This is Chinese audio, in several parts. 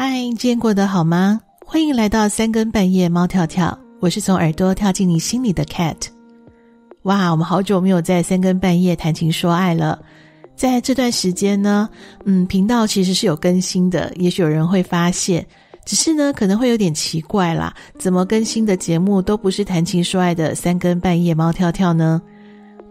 嗨，今天过得好吗？欢迎来到三更半夜，猫跳跳。我是从耳朵跳进你心里的 Cat。哇，我们好久没有在三更半夜谈情说爱了。在这段时间呢，嗯，频道其实是有更新的，也许有人会发现，只是呢可能会有点奇怪啦，怎么更新的节目都不是谈情说爱的三更半夜猫跳跳呢？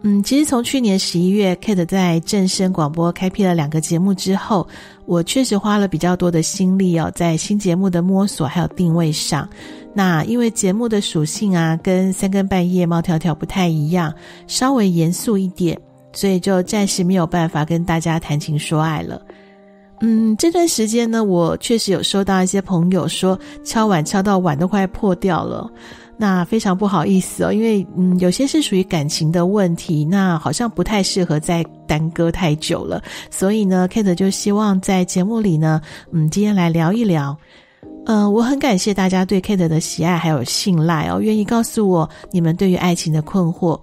嗯，其实从去年十一月，Kate 在正声广播开辟了两个节目之后，我确实花了比较多的心力哦，在新节目的摸索还有定位上。那因为节目的属性啊，跟三更半夜猫条条不太一样，稍微严肃一点，所以就暂时没有办法跟大家谈情说爱了。嗯，这段时间呢，我确实有收到一些朋友说，敲碗敲到碗都快破掉了。那非常不好意思哦，因为嗯，有些是属于感情的问题，那好像不太适合再耽搁太久了，所以呢，Kate 就希望在节目里呢，嗯，今天来聊一聊。呃，我很感谢大家对 Kate 的喜爱还有信赖哦，愿意告诉我你们对于爱情的困惑。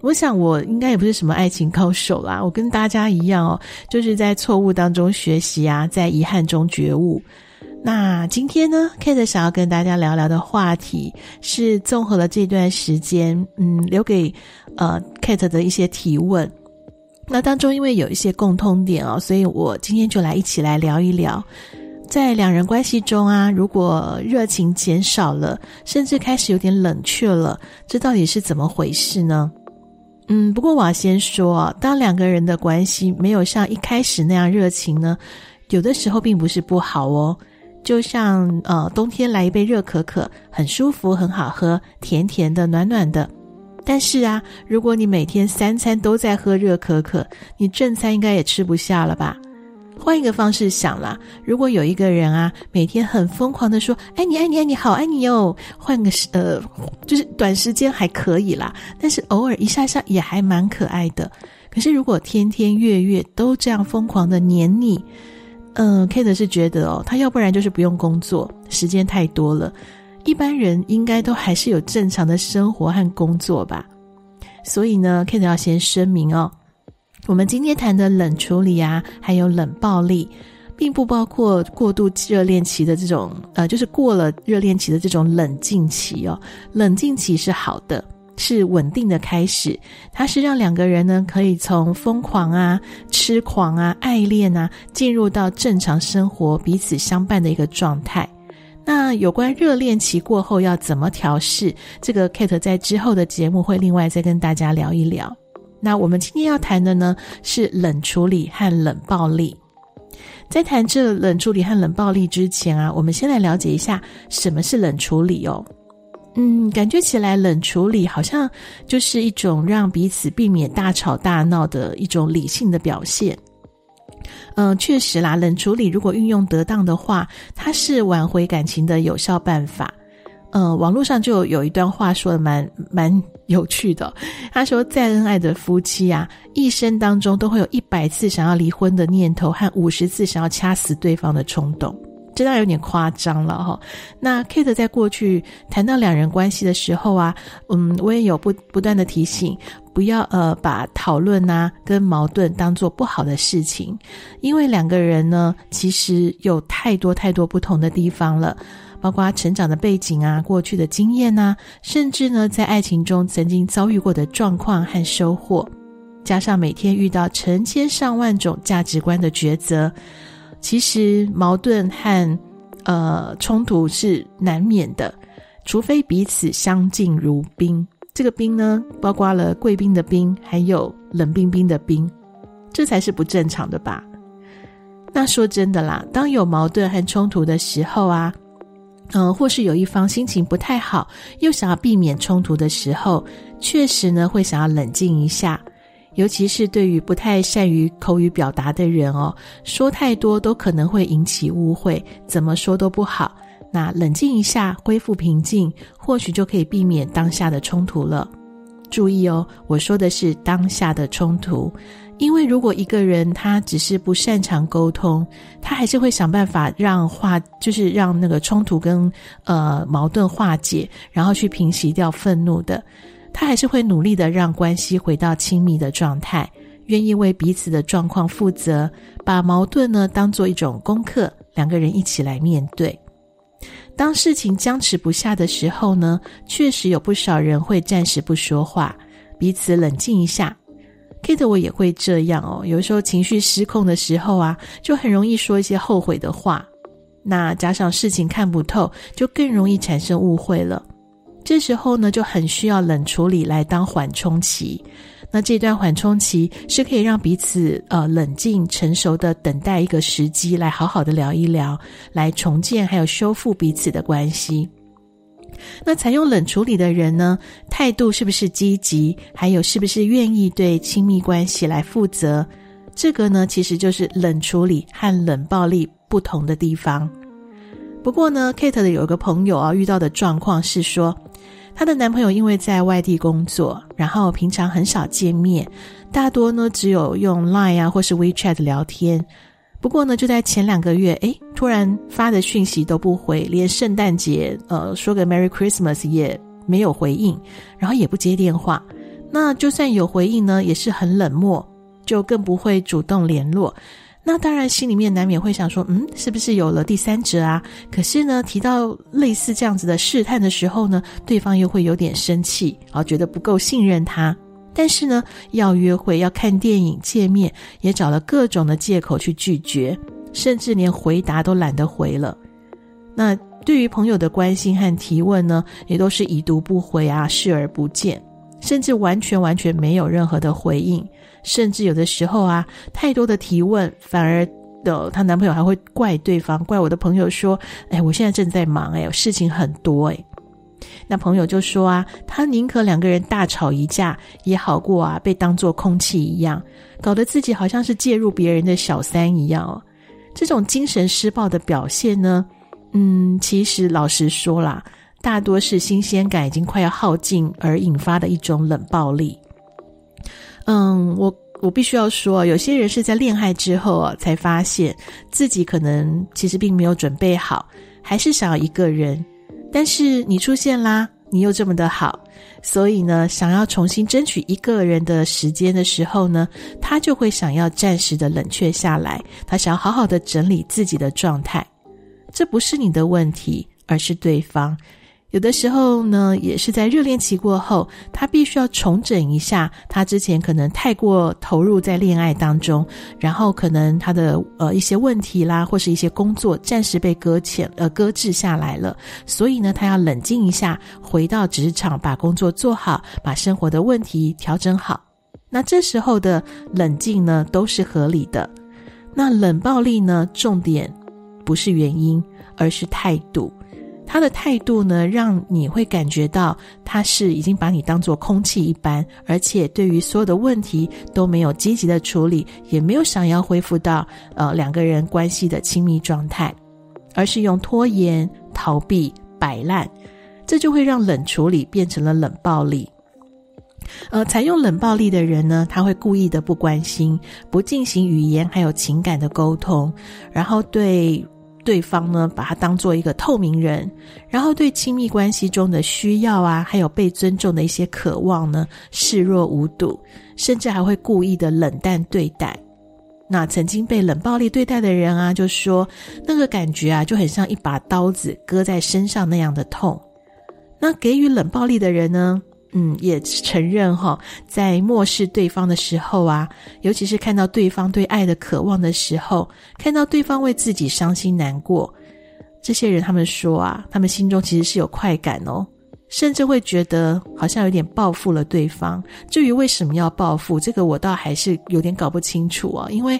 我想我应该也不是什么爱情高手啦，我跟大家一样哦，就是在错误当中学习啊，在遗憾中觉悟。那今天呢，Kate 想要跟大家聊聊的话题是综合了这段时间，嗯，留给呃 Kate 的一些提问。那当中因为有一些共通点哦，所以我今天就来一起来聊一聊，在两人关系中啊，如果热情减少了，甚至开始有点冷却了，这到底是怎么回事呢？嗯，不过我要先说，当两个人的关系没有像一开始那样热情呢，有的时候并不是不好哦。就像呃，冬天来一杯热可可，很舒服，很好喝，甜甜的，暖暖的。但是啊，如果你每天三餐都在喝热可可，你正餐应该也吃不下了吧？换一个方式想啦，如果有一个人啊，每天很疯狂的说“爱你，爱你，爱你，好爱你哟”，换个时呃，就是短时间还可以啦，但是偶尔一下下也还蛮可爱的。可是如果天天月月都这样疯狂的黏你，嗯，Kate 是觉得哦，他要不然就是不用工作，时间太多了。一般人应该都还是有正常的生活和工作吧。所以呢，Kate 要先声明哦，我们今天谈的冷处理啊，还有冷暴力，并不包括过度热恋期的这种，呃，就是过了热恋期的这种冷静期哦。冷静期是好的。是稳定的开始，它是让两个人呢可以从疯狂啊、痴狂啊、爱恋啊，进入到正常生活、彼此相伴的一个状态。那有关热恋期过后要怎么调试，这个 Kate 在之后的节目会另外再跟大家聊一聊。那我们今天要谈的呢是冷处理和冷暴力。在谈这冷处理和冷暴力之前啊，我们先来了解一下什么是冷处理哦。嗯，感觉起来冷处理好像就是一种让彼此避免大吵大闹的一种理性的表现。嗯，确实啦，冷处理如果运用得当的话，它是挽回感情的有效办法。嗯，网络上就有一段话说的蛮蛮有趣的，他说，再恩爱的夫妻啊，一生当中都会有一百次想要离婚的念头和五十次想要掐死对方的冲动。这当然有点夸张了哈。那 Kate 在过去谈到两人关系的时候啊，嗯，我也有不不断的提醒，不要呃把讨论啊跟矛盾当做不好的事情，因为两个人呢其实有太多太多不同的地方了，包括成长的背景啊、过去的经验啊，甚至呢在爱情中曾经遭遇过的状况和收获，加上每天遇到成千上万种价值观的抉择。其实矛盾和呃冲突是难免的，除非彼此相敬如宾。这个宾呢，包括了贵宾的宾，还有冷冰冰的冰，这才是不正常的吧？那说真的啦，当有矛盾和冲突的时候啊，嗯、或是有一方心情不太好，又想要避免冲突的时候，确实呢会想要冷静一下。尤其是对于不太善于口语表达的人哦，说太多都可能会引起误会，怎么说都不好。那冷静一下，恢复平静，或许就可以避免当下的冲突了。注意哦，我说的是当下的冲突，因为如果一个人他只是不擅长沟通，他还是会想办法让化，就是让那个冲突跟呃矛盾化解，然后去平息掉愤怒的。他还是会努力的让关系回到亲密的状态，愿意为彼此的状况负责，把矛盾呢当做一种功课两个人一起来面对。当事情僵持不下的时候呢，确实有不少人会暂时不说话，彼此冷静一下。Kate 我也会这样哦，有时候情绪失控的时候啊，就很容易说一些后悔的话。那加上事情看不透，就更容易产生误会了。这时候呢，就很需要冷处理来当缓冲期。那这段缓冲期是可以让彼此呃冷静、成熟的等待一个时机，来好好的聊一聊，来重建还有修复彼此的关系。那采用冷处理的人呢，态度是不是积极？还有是不是愿意对亲密关系来负责？这个呢，其实就是冷处理和冷暴力不同的地方。不过呢，Kate 的有一个朋友啊，遇到的状况是说，她的男朋友因为在外地工作，然后平常很少见面，大多呢只有用 Line 啊或是 WeChat 聊天。不过呢，就在前两个月，诶，突然发的讯息都不回，连圣诞节呃说个 Merry Christmas 也没有回应，然后也不接电话。那就算有回应呢，也是很冷漠，就更不会主动联络。那当然心里面难免会想说，嗯，是不是有了第三者啊？可是呢，提到类似这样子的试探的时候呢，对方又会有点生气，然后觉得不够信任他。但是呢，要约会、要看电影、见面，也找了各种的借口去拒绝，甚至连回答都懒得回了。那对于朋友的关心和提问呢，也都是已读不回啊，视而不见，甚至完全完全没有任何的回应。甚至有的时候啊，太多的提问，反而的她男朋友还会怪对方，怪我的朋友说：“哎，我现在正在忙，哎，事情很多，哎。”那朋友就说啊，他宁可两个人大吵一架，也好过啊被当作空气一样，搞得自己好像是介入别人的小三一样哦。这种精神施暴的表现呢，嗯，其实老实说啦，大多是新鲜感已经快要耗尽而引发的一种冷暴力。嗯，我我必须要说，有些人是在恋爱之后啊，才发现自己可能其实并没有准备好，还是想要一个人。但是你出现啦，你又这么的好，所以呢，想要重新争取一个人的时间的时候呢，他就会想要暂时的冷却下来，他想要好好的整理自己的状态。这不是你的问题，而是对方。有的时候呢，也是在热恋期过后，他必须要重整一下他之前可能太过投入在恋爱当中，然后可能他的呃一些问题啦，或是一些工作暂时被搁浅呃搁置下来了，所以呢，他要冷静一下，回到职场把工作做好，把生活的问题调整好。那这时候的冷静呢，都是合理的。那冷暴力呢，重点不是原因，而是态度。他的态度呢，让你会感觉到他是已经把你当做空气一般，而且对于所有的问题都没有积极的处理，也没有想要恢复到呃两个人关系的亲密状态，而是用拖延、逃避、摆烂，这就会让冷处理变成了冷暴力。呃，采用冷暴力的人呢，他会故意的不关心，不进行语言还有情感的沟通，然后对。对方呢，把他当做一个透明人，然后对亲密关系中的需要啊，还有被尊重的一些渴望呢，视若无睹，甚至还会故意的冷淡对待。那曾经被冷暴力对待的人啊，就说那个感觉啊，就很像一把刀子割在身上那样的痛。那给予冷暴力的人呢，嗯，也承认哈，在漠视对方的时候啊，尤其是看到对方对爱的渴望的时候，看到对方为自己伤心难过，这些人他们说啊，他们心中其实是有快感哦，甚至会觉得好像有点报复了对方。至于为什么要报复，这个我倒还是有点搞不清楚啊，因为，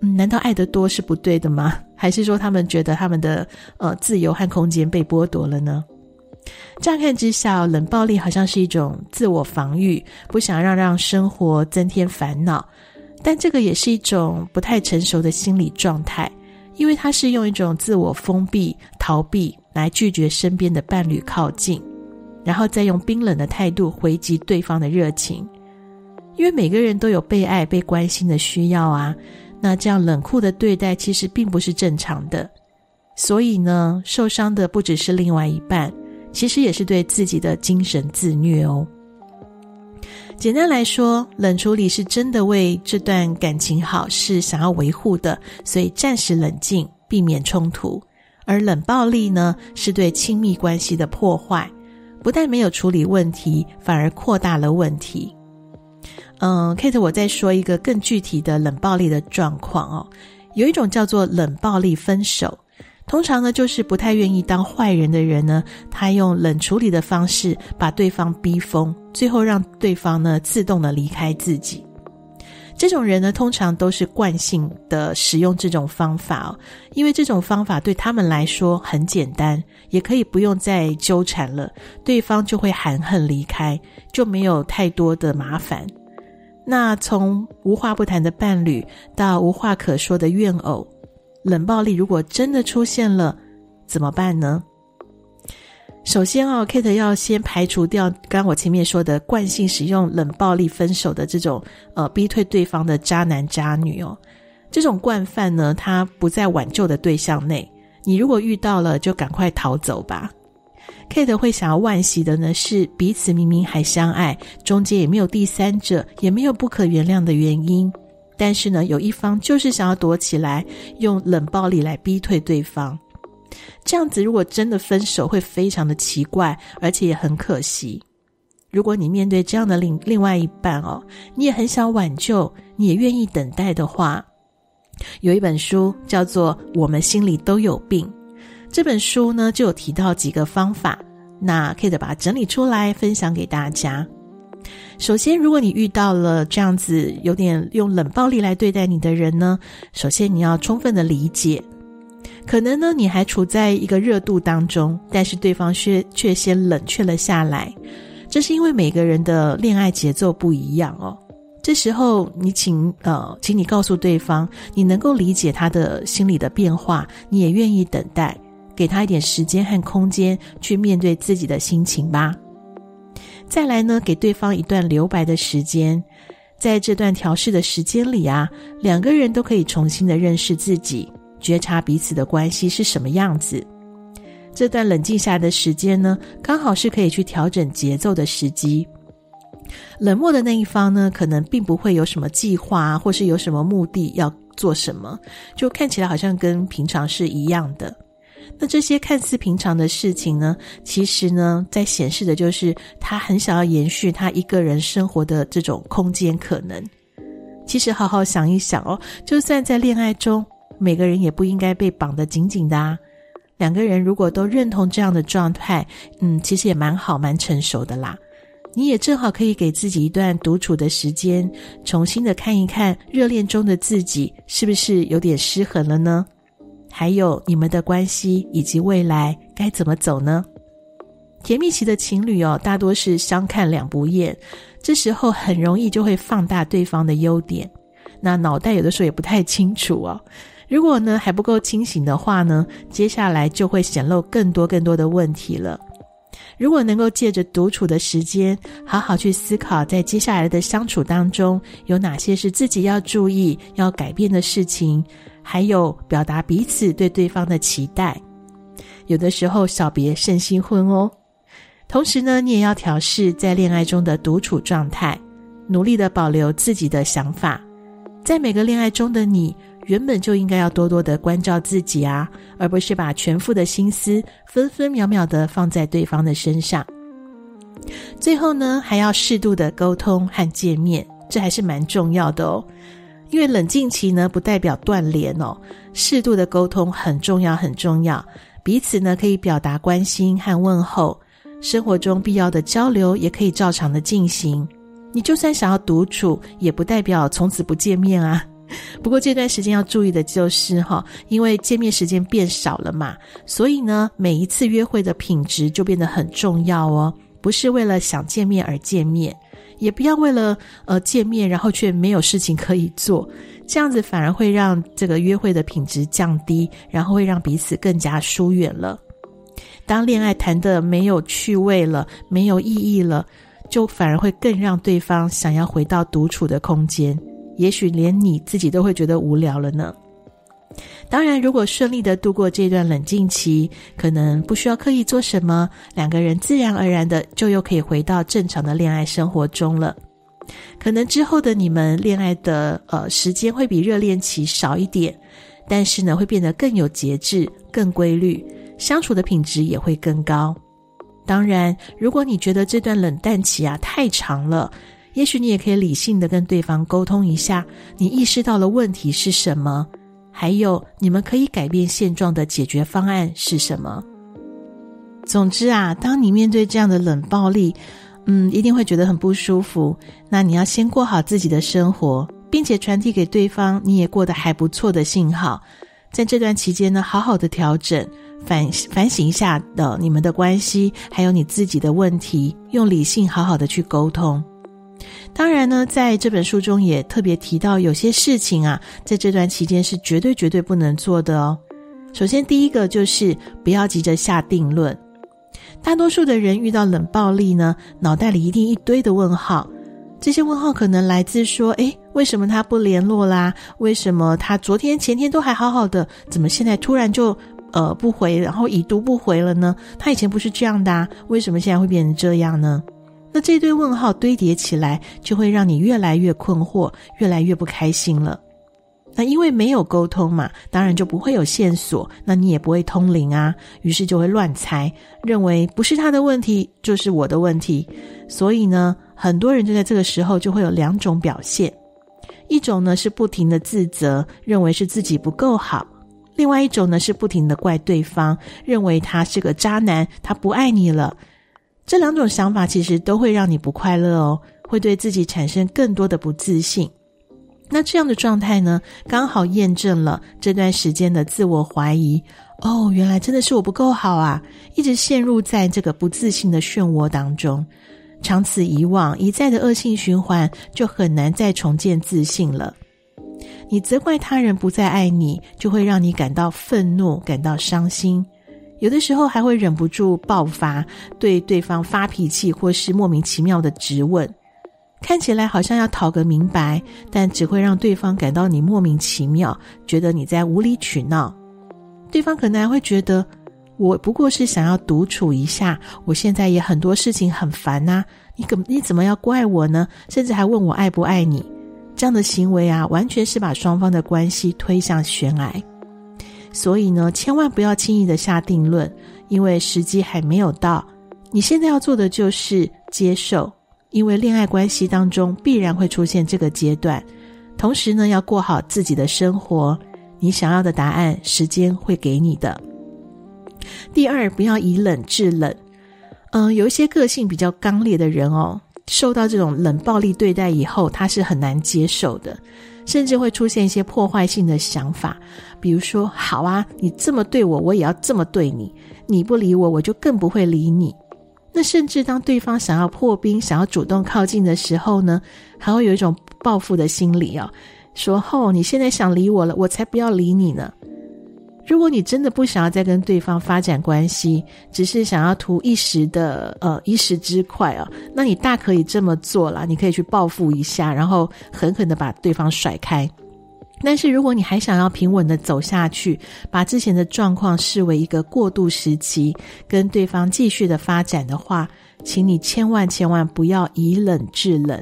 嗯，难道爱得多是不对的吗？还是说他们觉得他们的呃自由和空间被剥夺了呢？乍看之下，冷暴力好像是一种自我防御，不想让让生活增添烦恼。但这个也是一种不太成熟的心理状态，因为它是用一种自我封闭、逃避来拒绝身边的伴侣靠近，然后再用冰冷的态度回击对方的热情。因为每个人都有被爱、被关心的需要啊，那这样冷酷的对待其实并不是正常的。所以呢，受伤的不只是另外一半。其实也是对自己的精神自虐哦。简单来说，冷处理是真的为这段感情好，是想要维护的，所以暂时冷静，避免冲突，而冷暴力呢，是对亲密关系的破坏，不但没有处理问题，反而扩大了问题。嗯，Kate，我再说一个更具体的冷暴力的状况哦，有一种叫做冷暴力分手。通常呢，就是不太愿意当坏人的人呢，他用冷处理的方式把对方逼疯，最后让对方呢自动的离开自己。这种人呢，通常都是惯性的使用这种方法哦，因为这种方法对他们来说很简单，也可以不用再纠缠了，对方就会含恨离开，就没有太多的麻烦。那从无话不谈的伴侣到无话可说的怨偶。冷暴力如果真的出现了，怎么办呢？首先哦，Kate 要先排除掉刚刚我前面说的惯性使用冷暴力分手的这种呃逼退对方的渣男渣女哦。这种惯犯呢，他不在挽救的对象内。你如果遇到了，就赶快逃走吧。Kate 会想要惋惜的呢，是彼此明明还相爱，中间也没有第三者，也没有不可原谅的原因。但是呢，有一方就是想要躲起来，用冷暴力来逼退对方。这样子，如果真的分手，会非常的奇怪，而且也很可惜。如果你面对这样的另另外一半哦，你也很想挽救，你也愿意等待的话，有一本书叫做《我们心里都有病》。这本书呢，就有提到几个方法，那 Kate 把它整理出来分享给大家。首先，如果你遇到了这样子有点用冷暴力来对待你的人呢，首先你要充分的理解，可能呢你还处在一个热度当中，但是对方却却先冷却了下来，这是因为每个人的恋爱节奏不一样哦。这时候你请呃，请你告诉对方，你能够理解他的心理的变化，你也愿意等待，给他一点时间和空间去面对自己的心情吧。再来呢，给对方一段留白的时间，在这段调试的时间里啊，两个人都可以重新的认识自己，觉察彼此的关系是什么样子。这段冷静下来的时间呢，刚好是可以去调整节奏的时机。冷漠的那一方呢，可能并不会有什么计划，或是有什么目的要做什么，就看起来好像跟平常是一样的。那这些看似平常的事情呢，其实呢，在显示的就是他很想要延续他一个人生活的这种空间可能。其实好好想一想哦，就算在恋爱中，每个人也不应该被绑得紧紧的啊。两个人如果都认同这样的状态，嗯，其实也蛮好，蛮成熟的啦。你也正好可以给自己一段独处的时间，重新的看一看热恋中的自己是不是有点失衡了呢？还有你们的关系以及未来该怎么走呢？甜蜜期的情侣哦，大多是相看两不厌，这时候很容易就会放大对方的优点，那脑袋有的时候也不太清楚哦。如果呢还不够清醒的话呢，接下来就会显露更多更多的问题了。如果能够借着独处的时间，好好去思考，在接下来的相处当中，有哪些是自己要注意、要改变的事情。还有表达彼此对对方的期待，有的时候小别胜新婚哦。同时呢，你也要调试在恋爱中的独处状态，努力的保留自己的想法。在每个恋爱中的你，原本就应该要多多的关照自己啊，而不是把全副的心思分分秒秒的放在对方的身上。最后呢，还要适度的沟通和见面，这还是蛮重要的哦。因为冷静期呢，不代表断联哦，适度的沟通很重要，很重要。彼此呢，可以表达关心和问候，生活中必要的交流也可以照常的进行。你就算想要独处，也不代表从此不见面啊。不过这段时间要注意的就是哈，因为见面时间变少了嘛，所以呢，每一次约会的品质就变得很重要哦，不是为了想见面而见面。也不要为了呃见面，然后却没有事情可以做，这样子反而会让这个约会的品质降低，然后会让彼此更加疏远了。当恋爱谈得没有趣味了，没有意义了，就反而会更让对方想要回到独处的空间，也许连你自己都会觉得无聊了呢。当然，如果顺利的度过这段冷静期，可能不需要刻意做什么，两个人自然而然的就又可以回到正常的恋爱生活中了。可能之后的你们恋爱的呃时间会比热恋期少一点，但是呢，会变得更有节制、更规律，相处的品质也会更高。当然，如果你觉得这段冷淡期啊太长了，也许你也可以理性的跟对方沟通一下，你意识到了问题是什么，还有你们可以改变现状的解决方案是什么。总之啊，当你面对这样的冷暴力，嗯，一定会觉得很不舒服。那你要先过好自己的生活，并且传递给对方你也过得还不错的信号。在这段期间呢，好好的调整。反反省一下的你们的关系，还有你自己的问题，用理性好好的去沟通。当然呢，在这本书中也特别提到，有些事情啊，在这段期间是绝对绝对不能做的哦。首先，第一个就是不要急着下定论。大多数的人遇到冷暴力呢，脑袋里一定一堆的问号。这些问号可能来自说：诶，为什么他不联络啦？为什么他昨天前天都还好好的，怎么现在突然就……呃，不回，然后已读不回了呢？他以前不是这样的啊，为什么现在会变成这样呢？那这堆问号堆叠起来，就会让你越来越困惑，越来越不开心了。那因为没有沟通嘛，当然就不会有线索，那你也不会通灵啊，于是就会乱猜，认为不是他的问题，就是我的问题。所以呢，很多人就在这个时候就会有两种表现，一种呢是不停的自责，认为是自己不够好。另外一种呢，是不停的怪对方，认为他是个渣男，他不爱你了。这两种想法其实都会让你不快乐哦，会对自己产生更多的不自信。那这样的状态呢，刚好验证了这段时间的自我怀疑。哦，原来真的是我不够好啊，一直陷入在这个不自信的漩涡当中，长此以往，一再的恶性循环，就很难再重建自信了。你责怪他人不再爱你，就会让你感到愤怒，感到伤心，有的时候还会忍不住爆发，对对方发脾气，或是莫名其妙的质问，看起来好像要讨个明白，但只会让对方感到你莫名其妙，觉得你在无理取闹。对方可能还会觉得，我不过是想要独处一下，我现在也很多事情很烦呐，你怎你怎么要怪我呢？甚至还问我爱不爱你。这样的行为啊，完全是把双方的关系推向悬崖。所以呢，千万不要轻易的下定论，因为时机还没有到。你现在要做的就是接受，因为恋爱关系当中必然会出现这个阶段。同时呢，要过好自己的生活。你想要的答案，时间会给你的。第二，不要以冷制冷。嗯、有一些个性比较刚烈的人哦。受到这种冷暴力对待以后，他是很难接受的，甚至会出现一些破坏性的想法，比如说：“好啊，你这么对我，我也要这么对你。你不理我，我就更不会理你。”那甚至当对方想要破冰、想要主动靠近的时候呢，还会有一种报复的心理哦，说：“哦，你现在想理我了，我才不要理你呢。”如果你真的不想要再跟对方发展关系，只是想要图一时的呃一时之快啊，那你大可以这么做啦，你可以去报复一下，然后狠狠的把对方甩开。但是如果你还想要平稳的走下去，把之前的状况视为一个过渡时期，跟对方继续的发展的话，请你千万千万不要以冷制冷。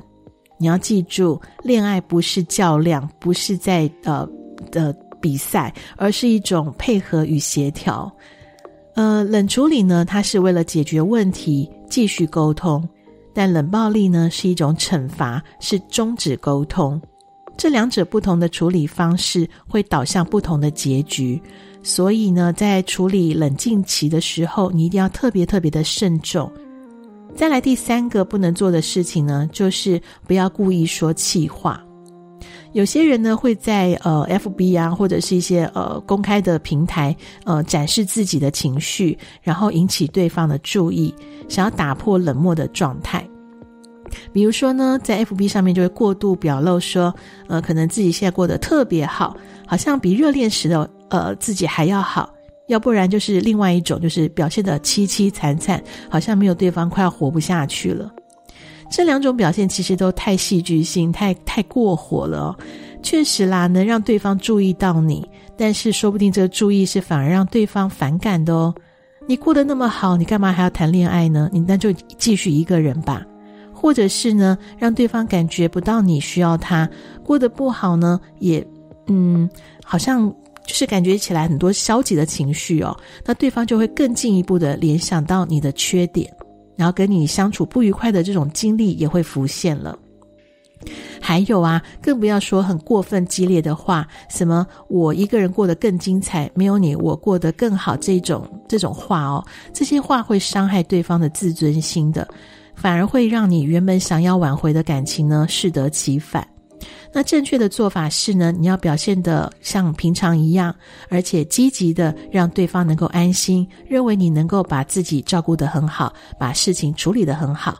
你要记住，恋爱不是较量，不是在呃的。比赛，而是一种配合与协调。呃，冷处理呢，它是为了解决问题，继续沟通；但冷暴力呢，是一种惩罚，是终止沟通。这两者不同的处理方式，会导向不同的结局。所以呢，在处理冷静期的时候，你一定要特别特别的慎重。再来第三个不能做的事情呢，就是不要故意说气话。有些人呢，会在呃 FB 啊，或者是一些呃公开的平台呃展示自己的情绪，然后引起对方的注意，想要打破冷漠的状态。比如说呢，在 FB 上面就会过度表露说，呃，可能自己现在过得特别好，好像比热恋时的呃自己还要好。要不然就是另外一种，就是表现得凄凄惨惨，好像没有对方快要活不下去了。这两种表现其实都太戏剧性，太太过火了哦。确实啦，能让对方注意到你，但是说不定这个注意是反而让对方反感的哦。你过得那么好，你干嘛还要谈恋爱呢？你那就继续一个人吧。或者是呢，让对方感觉不到你需要他，过得不好呢，也嗯，好像就是感觉起来很多消极的情绪哦，那对方就会更进一步的联想到你的缺点，然后跟你相处不愉快的这种经历也会浮现了。还有啊，更不要说很过分激烈的话，什么我一个人过得更精彩，没有你我过得更好这种这种话哦，这些话会伤害对方的自尊心的，反而会让你原本想要挽回的感情呢适得其反。那正确的做法是呢，你要表现的像平常一样，而且积极的让对方能够安心，认为你能够把自己照顾得很好，把事情处理得很好。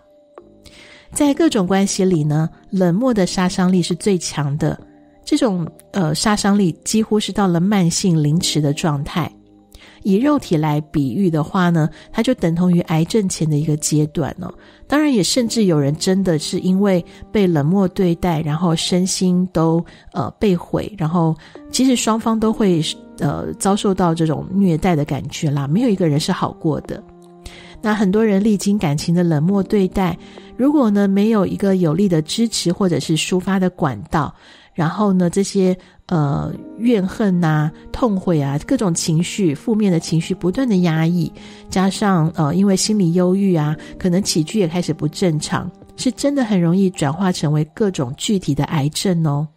在各种关系里呢，冷漠的杀伤力是最强的。这种呃杀伤力几乎是到了慢性凌迟的状态。以肉体来比喻的话呢，它就等同于癌症前的一个阶段哦。当然，也甚至有人真的是因为被冷漠对待，然后身心都呃被毁，然后其实双方都会呃遭受到这种虐待的感觉啦。没有一个人是好过的。那很多人历经感情的冷漠对待，如果呢没有一个有力的支持或者是抒发的管道，然后呢这些呃怨恨呐、痛悔啊各种情绪、负面的情绪不断的压抑，加上呃因为心理忧郁啊，可能起居也开始不正常，是真的很容易转化成为各种具体的癌症哦。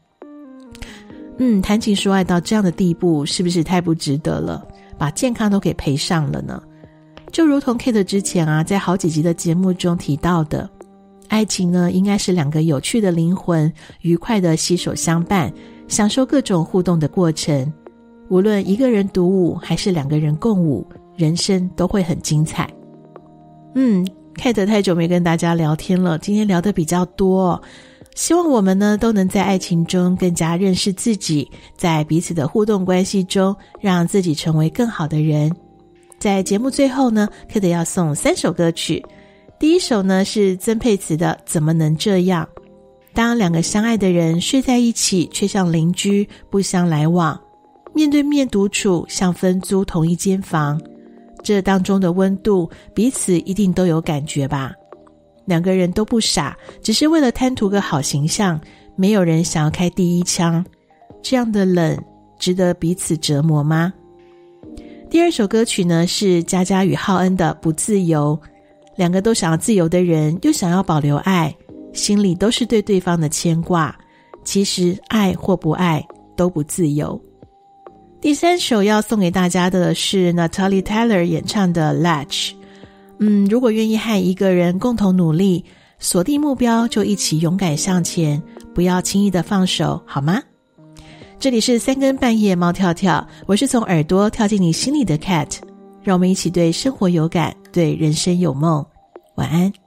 嗯，谈情说爱到这样的地步，是不是太不值得了？把健康都给赔上了呢？就如同 Kate 之前啊，在好几集的节目中提到的，爱情呢，应该是两个有趣的灵魂，愉快的携手相伴，享受各种互动的过程。无论一个人独舞还是两个人共舞，人生都会很精彩。嗯，Kate 太久没跟大家聊天了，今天聊的比较多，希望我们呢都能在爱情中更加认识自己，在彼此的互动关系中，让自己成为更好的人。在节目最后呢，Kate 要送三首歌曲。第一首呢是曾沛慈的《怎么能这样》。当两个相爱的人睡在一起，却像邻居不相来往；面对面独处，像分租同一间房。这当中的温度，彼此一定都有感觉吧？两个人都不傻，只是为了贪图个好形象，没有人想要开第一枪。这样的冷，值得彼此折磨吗？第二首歌曲呢是佳佳与浩恩的《不自由》，两个都想要自由的人，又想要保留爱，心里都是对对方的牵挂。其实爱或不爱都不自由。第三首要送给大家的是 Natalie Taylor 演唱的《Latch》。嗯，如果愿意和一个人共同努力，锁定目标，就一起勇敢向前，不要轻易的放手，好吗？这里是三更半夜，猫跳跳，我是从耳朵跳进你心里的 Cat，让我们一起对生活有感，对人生有梦，晚安。